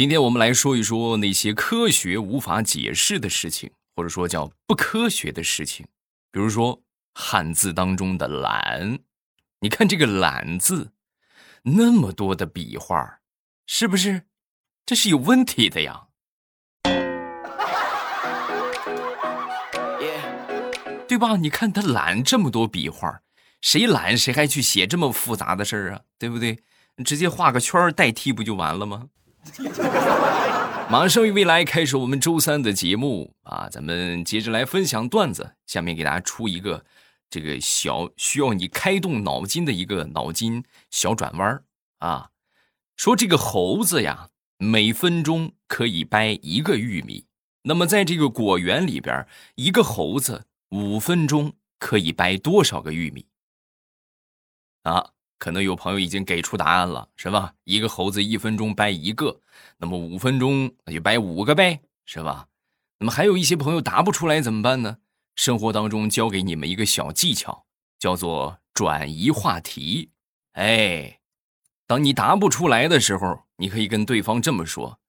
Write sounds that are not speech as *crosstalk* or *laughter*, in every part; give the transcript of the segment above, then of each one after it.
今天我们来说一说那些科学无法解释的事情，或者说叫不科学的事情。比如说汉字当中的“懒”，你看这个“懒”字，那么多的笔画，是不是？这是有问题的呀，对吧？你看他“懒”这么多笔画，谁懒谁还去写这么复杂的事儿啊？对不对？直接画个圈代替不就完了吗？*laughs* 马上与未来开始我们周三的节目啊，咱们接着来分享段子。下面给大家出一个这个小需要你开动脑筋的一个脑筋小转弯啊。说这个猴子呀，每分钟可以掰一个玉米，那么在这个果园里边，一个猴子五分钟可以掰多少个玉米？啊？可能有朋友已经给出答案了，是吧？一个猴子一分钟掰一个，那么五分钟那就掰五个呗，是吧？那么还有一些朋友答不出来怎么办呢？生活当中教给你们一个小技巧，叫做转移话题。哎，当你答不出来的时候，你可以跟对方这么说：“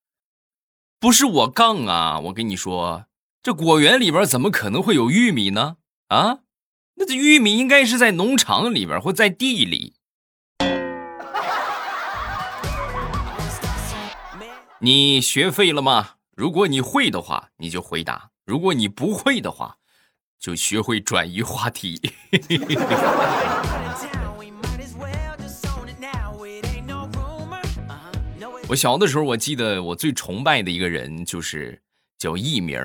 不是我杠啊，我跟你说，这果园里边怎么可能会有玉米呢？啊，那这玉米应该是在农场里边或在地里。”你学废了吗？如果你会的话，你就回答；如果你不会的话，就学会转移话题。*laughs* 我小的时候，我记得我最崇拜的一个人就是叫佚名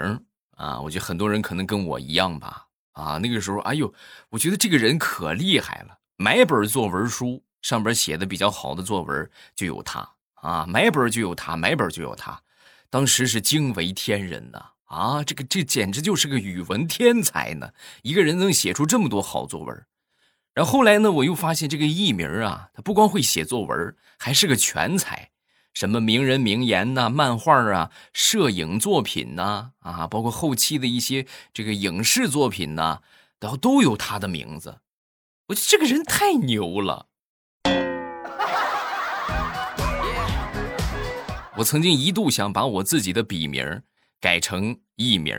啊。我觉得很多人可能跟我一样吧。啊，那个时候，哎呦，我觉得这个人可厉害了，买本作文书，上边写的比较好的作文就有他。啊，买本就有他，买本就有他，当时是惊为天人呐！啊，这个这简直就是个语文天才呢！一个人能写出这么多好作文。然后后来呢，我又发现这个艺名啊，他不光会写作文，还是个全才，什么名人名言呐、漫画啊、摄影作品呐，啊，包括后期的一些这个影视作品呐，然后都有他的名字。我觉得这个人太牛了。我曾经一度想把我自己的笔名改成艺名。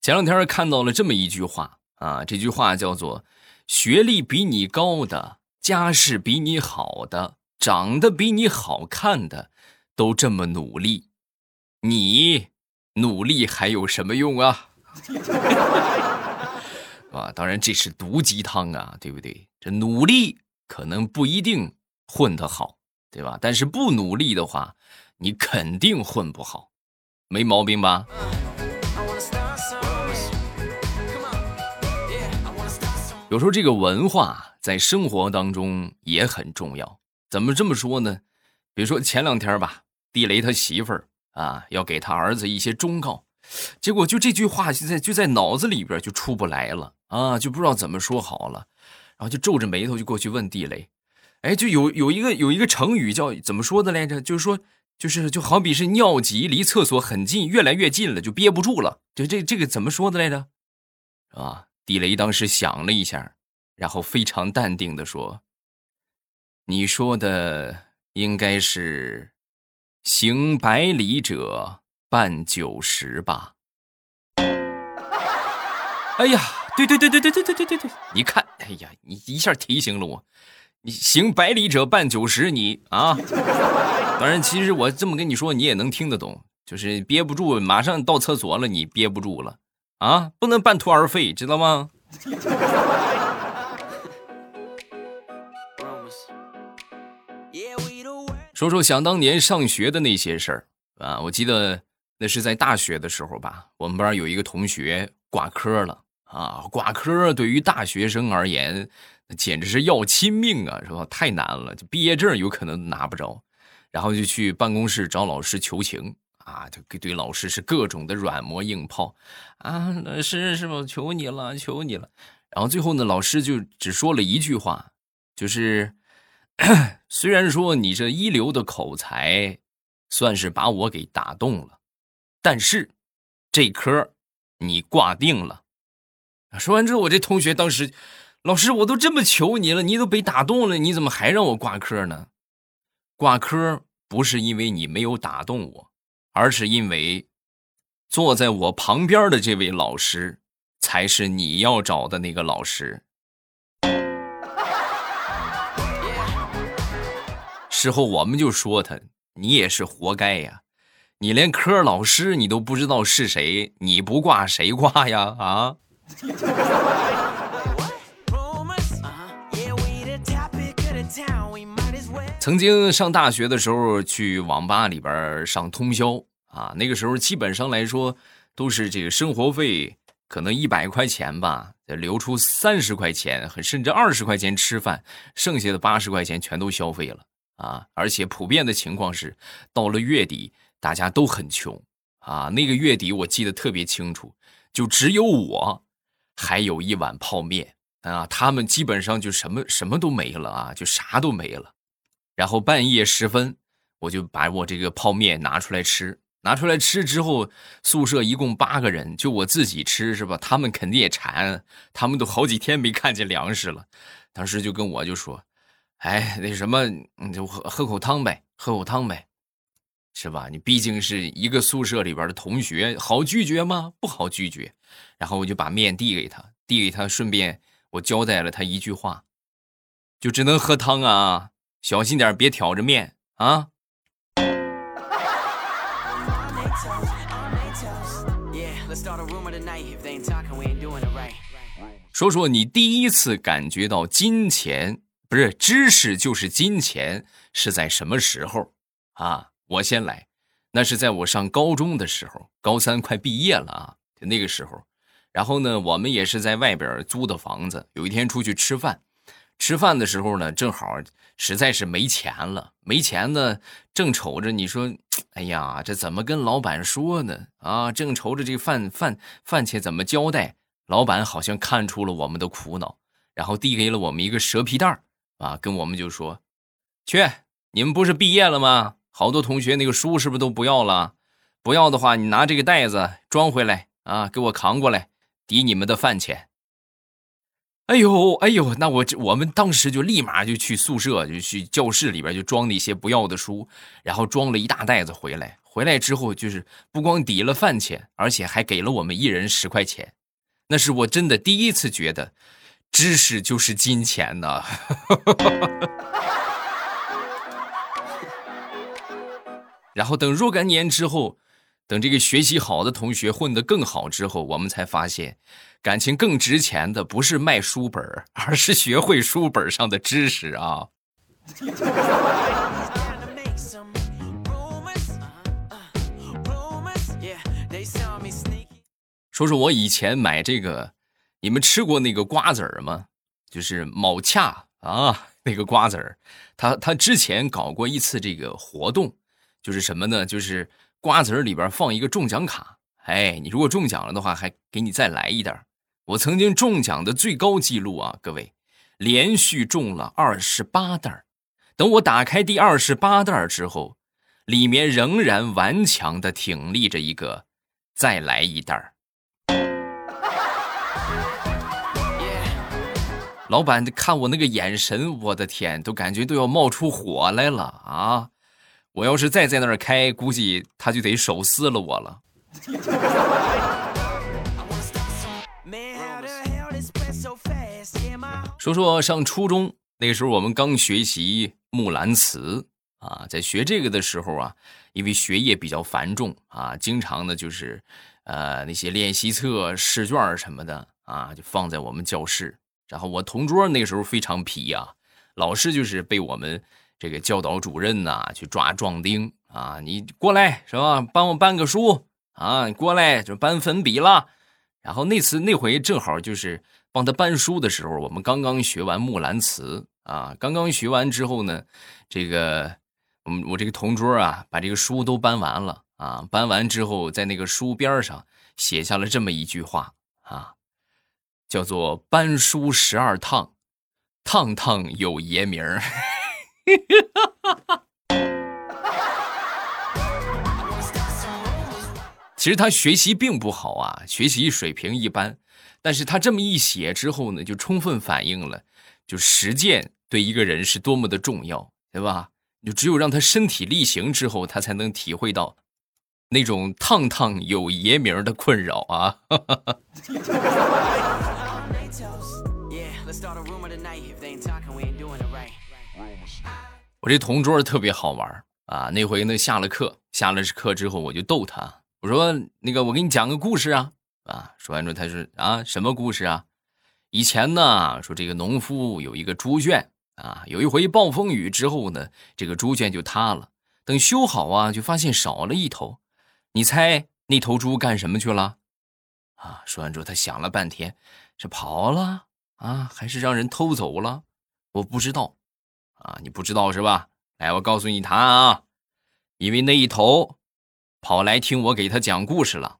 前两天看到了这么一句话啊，这句话叫做：“学历比你高的、家世比你好的、长得比你好看的，都这么努力，你努力还有什么用啊？” *laughs* 啊，当然这是毒鸡汤啊，对不对？这努力可能不一定混得好，对吧？但是不努力的话，你肯定混不好，没毛病吧？有时候这个文化在生活当中也很重要。怎么这么说呢？比如说前两天吧，地雷他媳妇儿啊要给他儿子一些忠告，结果就这句话现在就在脑子里边就出不来了啊，就不知道怎么说好了。然后就皱着眉头就过去问地雷，哎，就有有一个有一个成语叫怎么说的来着？就是说，就是就好比是尿急离厕所很近，越来越近了，就憋不住了。就这这个怎么说的来着？啊，地雷当时想了一下，然后非常淡定的说：“你说的应该是行百里者半九十吧？” *laughs* 哎呀！对对对对对对对对对对！你看，哎呀，你一下提醒了我。你行百里者半九十，你啊。当然，其实我这么跟你说，你也能听得懂，就是憋不住，马上到厕所了，你憋不住了啊，不能半途而废，知道吗？说说想当年上学的那些事儿啊，我记得那是在大学的时候吧，我们班有一个同学挂科了。啊，挂科对于大学生而言，简直是要亲命啊，是吧？太难了，就毕业证有可能拿不着，然后就去办公室找老师求情啊，就给对老师是各种的软磨硬泡啊，老师是吧？求你了，求你了。然后最后呢，老师就只说了一句话，就是 *coughs* 虽然说你这一流的口才，算是把我给打动了，但是这科你挂定了。说完之后，我这同学当时老师，我都这么求你了，你都被打动了，你怎么还让我挂科呢？挂科不是因为你没有打动我，而是因为坐在我旁边的这位老师才是你要找的那个老师。事后我们就说他，你也是活该呀！你连科老师你都不知道是谁，你不挂谁挂呀？啊！曾经上大学的时候，去网吧里边上通宵啊，那个时候基本上来说都是这个生活费可能一百块钱吧，留出三十块钱，甚至二十块钱吃饭，剩下的八十块钱全都消费了啊！而且普遍的情况是，到了月底大家都很穷啊。那个月底我记得特别清楚，就只有我还有一碗泡面啊，他们基本上就什么什么都没了啊，就啥都没了。然后半夜时分，我就把我这个泡面拿出来吃。拿出来吃之后，宿舍一共八个人，就我自己吃是吧？他们肯定也馋，他们都好几天没看见粮食了。当时就跟我就说：“哎，那什么，就喝喝口汤呗，喝口汤呗，是吧？你毕竟是一个宿舍里边的同学，好拒绝吗？不好拒绝。”然后我就把面递给他，递给他，顺便我交代了他一句话：“就只能喝汤啊。”小心点，别挑着面啊！说说你第一次感觉到金钱不是知识就是金钱是在什么时候啊？我先来，那是在我上高中的时候，高三快毕业了啊，就那个时候。然后呢，我们也是在外边租的房子，有一天出去吃饭。吃饭的时候呢，正好实在是没钱了，没钱呢，正瞅着你说，哎呀，这怎么跟老板说呢？啊，正愁着这饭饭饭钱怎么交代。老板好像看出了我们的苦恼，然后递给了我们一个蛇皮袋啊，跟我们就说：“去，你们不是毕业了吗？好多同学那个书是不是都不要了？不要的话，你拿这个袋子装回来啊，给我扛过来，抵你们的饭钱。”哎呦，哎呦，那我这我们当时就立马就去宿舍，就去教室里边就装那些不要的书，然后装了一大袋子回来。回来之后就是不光抵了饭钱，而且还给了我们一人十块钱。那是我真的第一次觉得，知识就是金钱呐。*laughs* 然后等若干年之后，等这个学习好的同学混得更好之后，我们才发现。感情更值钱的不是卖书本而是学会书本上的知识啊！说说我以前买这个，你们吃过那个瓜子儿吗？就是某恰啊，那个瓜子儿，他他之前搞过一次这个活动，就是什么呢？就是瓜子儿里边放一个中奖卡，哎，你如果中奖了的话，还给你再来一袋。我曾经中奖的最高记录啊，各位，连续中了二十八袋等我打开第二十八袋之后，里面仍然顽强的挺立着一个“再来一袋老板看我那个眼神，我的天，都感觉都要冒出火来了啊！我要是再在那儿开，估计他就得手撕了我了。说说上初中那个时候，我们刚学习《木兰辞》啊，在学这个的时候啊，因为学业比较繁重啊，经常呢就是，呃，那些练习册、试卷什么的啊，就放在我们教室。然后我同桌那个时候非常皮啊，老师就是被我们这个教导主任呐去抓壮丁啊，你过来是吧？帮我搬个书啊，你过来就搬粉笔了。然后那次那回正好就是。帮他搬书的时候，我们刚刚学完《木兰辞》啊，刚刚学完之后呢，这个，我我这个同桌啊，把这个书都搬完了啊，搬完之后，在那个书边上写下了这么一句话啊，叫做“搬书十二趟，趟趟有爷名儿”。*laughs* 其实他学习并不好啊，学习水平一般。但是他这么一写之后呢，就充分反映了，就实践对一个人是多么的重要，对吧？就只有让他身体力行之后，他才能体会到那种烫烫有爷名的困扰啊！*laughs* 我这同桌特别好玩啊！那回呢，下了课，下了课之后，我就逗他，我说：“那个，我给你讲个故事啊！”啊，说完之后，他说：“啊，什么故事啊？以前呢，说这个农夫有一个猪圈。”啊，有一回暴风雨之后呢，这个猪圈就塌了。等修好啊，就发现少了一头。你猜那头猪干什么去了？啊，说完之后，他想了半天，是跑了啊，还是让人偷走了？我不知道。啊，你不知道是吧？来，我告诉你答案啊，因为那一头跑来听我给他讲故事了。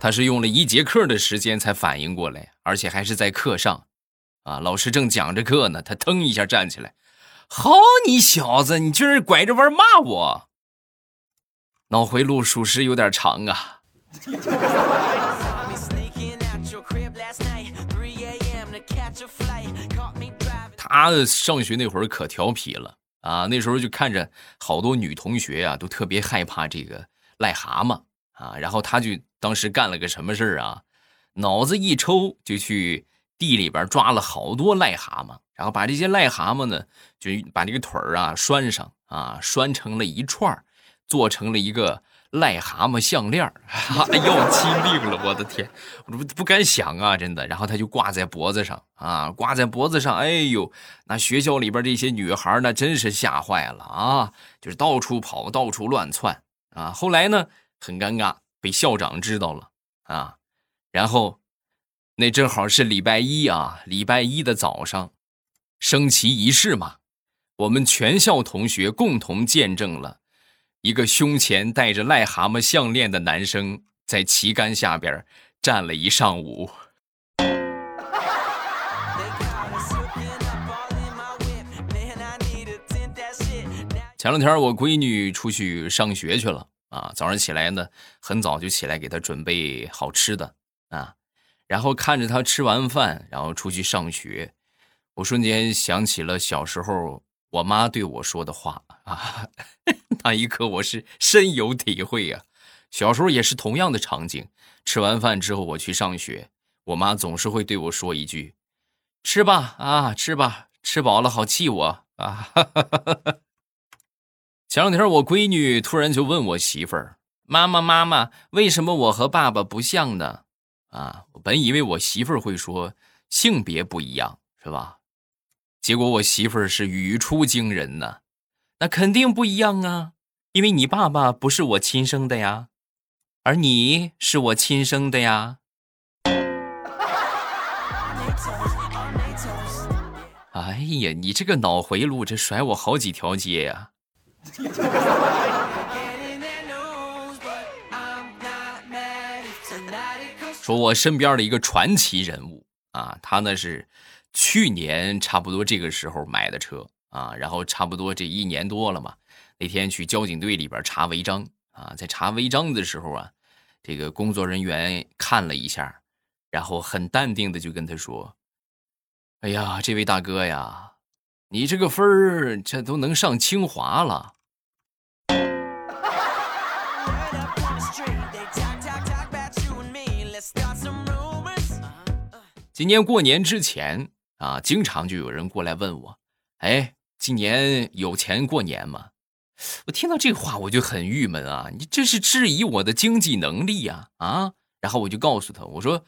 他是用了一节课的时间才反应过来，而且还是在课上，啊，老师正讲着课呢，他腾一下站起来，好你小子，你居然拐着弯骂我，脑回路属实有点长啊。他上学那会儿可调皮了啊，那时候就看着好多女同学啊，都特别害怕这个癞蛤蟆。啊，然后他就当时干了个什么事儿啊？脑子一抽，就去地里边抓了好多癞蛤蟆，然后把这些癞蛤蟆呢，就把这个腿儿啊拴上啊，拴成了一串，做成了一个癞蛤蟆项链儿。*laughs* 哎呦，气病了！我的天，我不不敢想啊，真的。然后他就挂在脖子上啊，挂在脖子上。哎呦，那学校里边这些女孩那真是吓坏了啊，就是到处跑，到处乱窜啊。后来呢？很尴尬，被校长知道了啊！然后，那正好是礼拜一啊，礼拜一的早上，升旗仪式嘛，我们全校同学共同见证了一个胸前戴着癞蛤蟆项链的男生在旗杆下边站了一上午。前两天我闺女出去上学去了。啊，早上起来呢，很早就起来给她准备好吃的啊，然后看着她吃完饭，然后出去上学，我瞬间想起了小时候我妈对我说的话啊，*laughs* 那一刻我是深有体会呀。小时候也是同样的场景，吃完饭之后我去上学，我妈总是会对我说一句：“吃吧，啊，吃吧，吃饱了好气我啊。”前两天，我闺女突然就问我媳妇儿：“妈妈，妈妈，为什么我和爸爸不像呢？”啊，我本以为我媳妇儿会说性别不一样，是吧？结果我媳妇儿是语出惊人呐，那肯定不一样啊，因为你爸爸不是我亲生的呀，而你是我亲生的呀。哎呀，你这个脑回路，这甩我好几条街呀！说，我身边的一个传奇人物啊，他呢是去年差不多这个时候买的车啊，然后差不多这一年多了嘛。那天去交警队里边查违章啊，在查违章的时候啊，这个工作人员看了一下，然后很淡定的就跟他说：“哎呀，这位大哥呀，你这个分儿这都能上清华了。*laughs* ”今年过年之前啊，经常就有人过来问我：“哎，今年有钱过年吗？”我听到这话我就很郁闷啊！你这是质疑我的经济能力呀！啊！然后我就告诉他：“我说，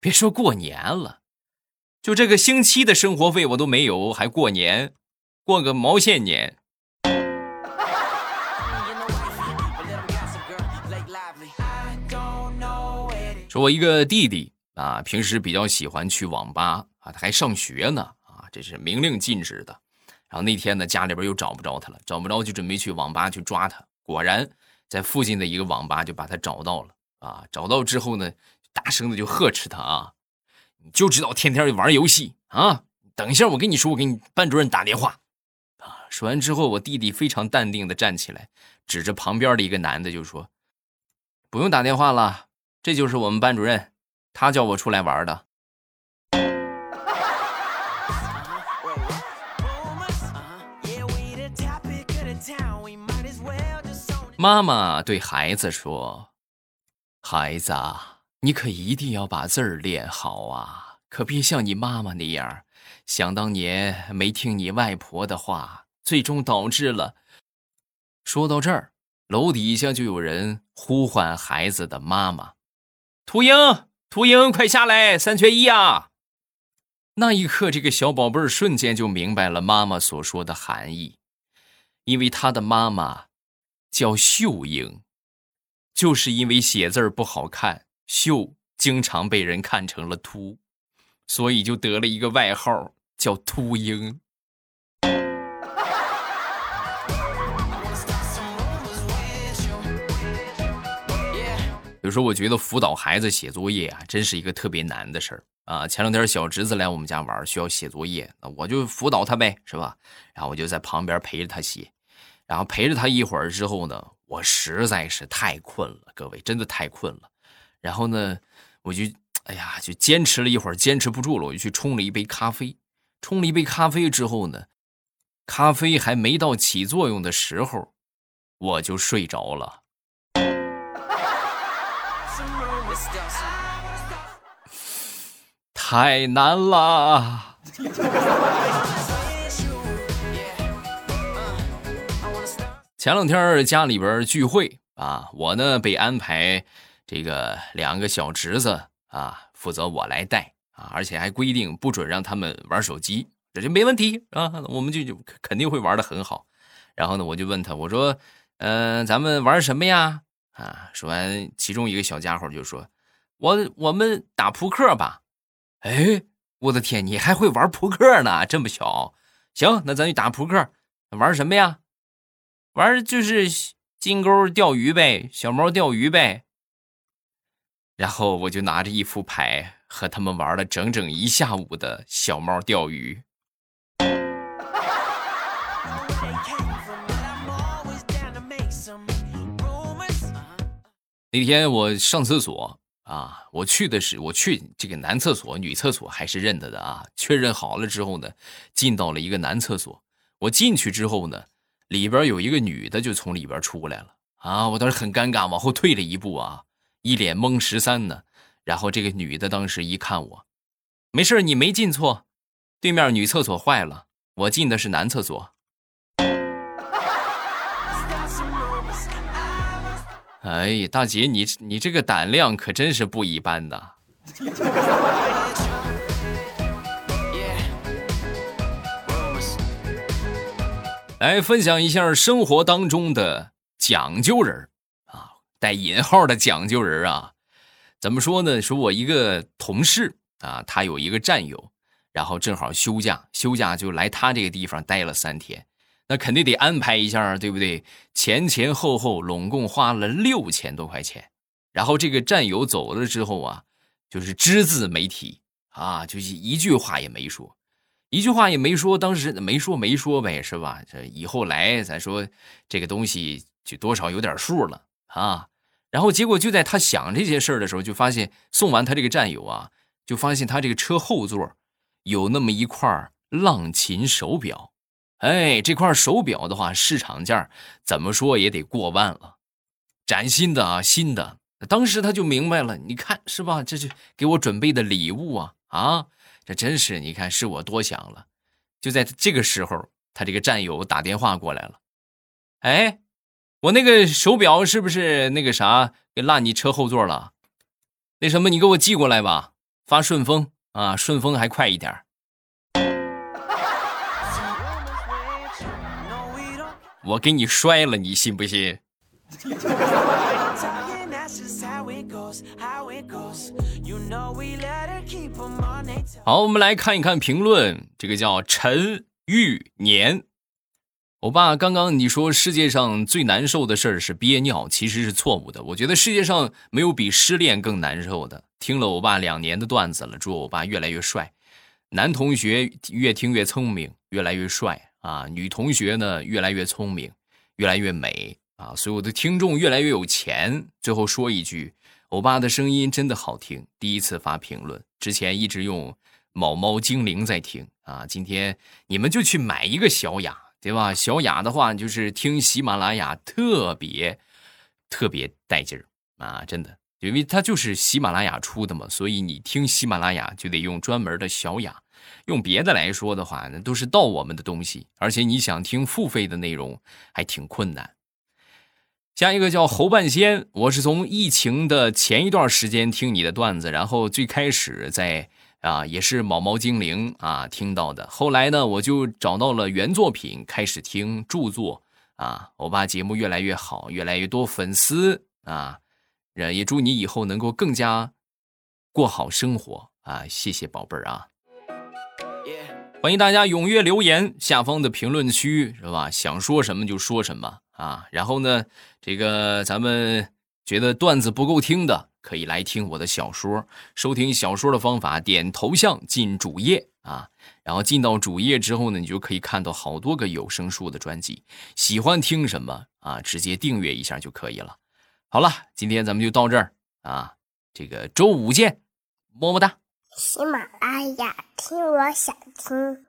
别说过年了，就这个星期的生活费我都没有，还过年？过个毛线年！”说我一个弟弟。啊，平时比较喜欢去网吧啊，他还上学呢啊，这是明令禁止的。然后那天呢，家里边又找不着他了，找不着就准备去网吧去抓他。果然在附近的一个网吧就把他找到了啊。找到之后呢，大声的就呵斥他啊，你就知道天天玩游戏啊！等一下我跟你说，我给你班主任打电话啊。说完之后，我弟弟非常淡定的站起来，指着旁边的一个男的就说：“不用打电话了，这就是我们班主任，他叫我出来玩的。”妈妈对孩子说：“孩子，你可一定要把字儿练好啊，可别像你妈妈那样，想当年没听你外婆的话，最终导致了。”说到这儿，楼底下就有人呼唤孩子的妈妈：“秃鹰，秃鹰，快下来，三缺一啊！”那一刻，这个小宝贝儿瞬间就明白了妈妈所说的含义，因为他的妈妈。叫秀英，就是因为写字儿不好看，秀经常被人看成了秃，所以就得了一个外号叫秃鹰。有时候我觉得辅导孩子写作业啊，真是一个特别难的事儿啊。前两天小侄子来我们家玩，需要写作业，那我就辅导他呗，是吧？然后我就在旁边陪着他写。然后陪着他一会儿之后呢，我实在是太困了，各位真的太困了。然后呢，我就哎呀，就坚持了一会儿，坚持不住了，我就去冲了一杯咖啡。冲了一杯咖啡之后呢，咖啡还没到起作用的时候，我就睡着了。太难了。前两天家里边聚会啊，我呢被安排这个两个小侄子啊，负责我来带啊，而且还规定不准让他们玩手机，这就没问题啊，我们就就肯定会玩的很好。然后呢，我就问他，我说，嗯，咱们玩什么呀？啊，说完，其中一个小家伙就说，我我们打扑克吧。哎，我的天，你还会玩扑克呢？这么小？行，那咱就打扑克，玩什么呀？玩就是金钩钓鱼呗，小猫钓鱼呗。然后我就拿着一副牌和他们玩了整整一下午的小猫钓鱼。*laughs* 那天我上厕所啊，我去的是我去这个男厕所，女厕所还是认得的啊。确认好了之后呢，进到了一个男厕所。我进去之后呢。里边有一个女的，就从里边出来了啊！我当时很尴尬，往后退了一步啊，一脸懵十三呢。然后这个女的当时一看我，没事你没进错，对面女厕所坏了，我进的是男厕所。哎呀，大姐，你你这个胆量可真是不一般呐！来 *laughs* 分享一下生活当中的讲究人啊，带引号的讲究人啊，怎么说呢？说我一个同事啊，他有一个战友，然后正好休假，休假就来他这个地方待了三天，那肯定得安排一下，对不对？前前后后拢共花了六千多块钱，然后这个战友走了之后啊，就是只字没提啊，就是一句话也没说。一句话也没说，当时没说没说呗，是吧？这以后来咱说这个东西就多少有点数了啊。然后结果就在他想这些事儿的时候，就发现送完他这个战友啊，就发现他这个车后座有那么一块浪琴手表。哎，这块手表的话，市场价怎么说也得过万了，崭新的啊，新的。当时他就明白了，你看是吧？这是给我准备的礼物啊啊！这真是，你看是我多想了。就在这个时候，他这个战友打电话过来了。哎，我那个手表是不是那个啥给落你车后座了？那什么，你给我寄过来吧，发顺丰啊，顺丰还快一点。我给你摔了，你信不信？好，我们来看一看评论。这个叫陈玉年，欧巴，刚刚你说世界上最难受的事儿是憋尿，其实是错误的。我觉得世界上没有比失恋更难受的。听了欧巴两年的段子了，祝欧巴越来越帅，男同学越听越聪明，越来越帅啊，女同学呢越来越聪明，越来越美啊，所有的听众越来越有钱。最后说一句，欧巴的声音真的好听。第一次发评论，之前一直用某猫精灵在听啊，今天你们就去买一个小雅，对吧？小雅的话就是听喜马拉雅特别特别带劲儿啊，真的，因为它就是喜马拉雅出的嘛，所以你听喜马拉雅就得用专门的小雅。用别的来说的话，那都是盗我们的东西，而且你想听付费的内容还挺困难。下一个叫侯半仙，我是从疫情的前一段时间听你的段子，然后最开始在啊也是毛毛精灵啊听到的，后来呢我就找到了原作品开始听著作啊，欧巴节目越来越好，越来越多粉丝啊，也祝你以后能够更加过好生活啊，谢谢宝贝儿啊。欢迎大家踊跃留言，下方的评论区是吧？想说什么就说什么啊！然后呢，这个咱们觉得段子不够听的，可以来听我的小说。收听小说的方法，点头像进主页啊。然后进到主页之后呢，你就可以看到好多个有声书的专辑。喜欢听什么啊？直接订阅一下就可以了。好了，今天咱们就到这儿啊，这个周五见，么么哒。喜马拉雅，听我想听。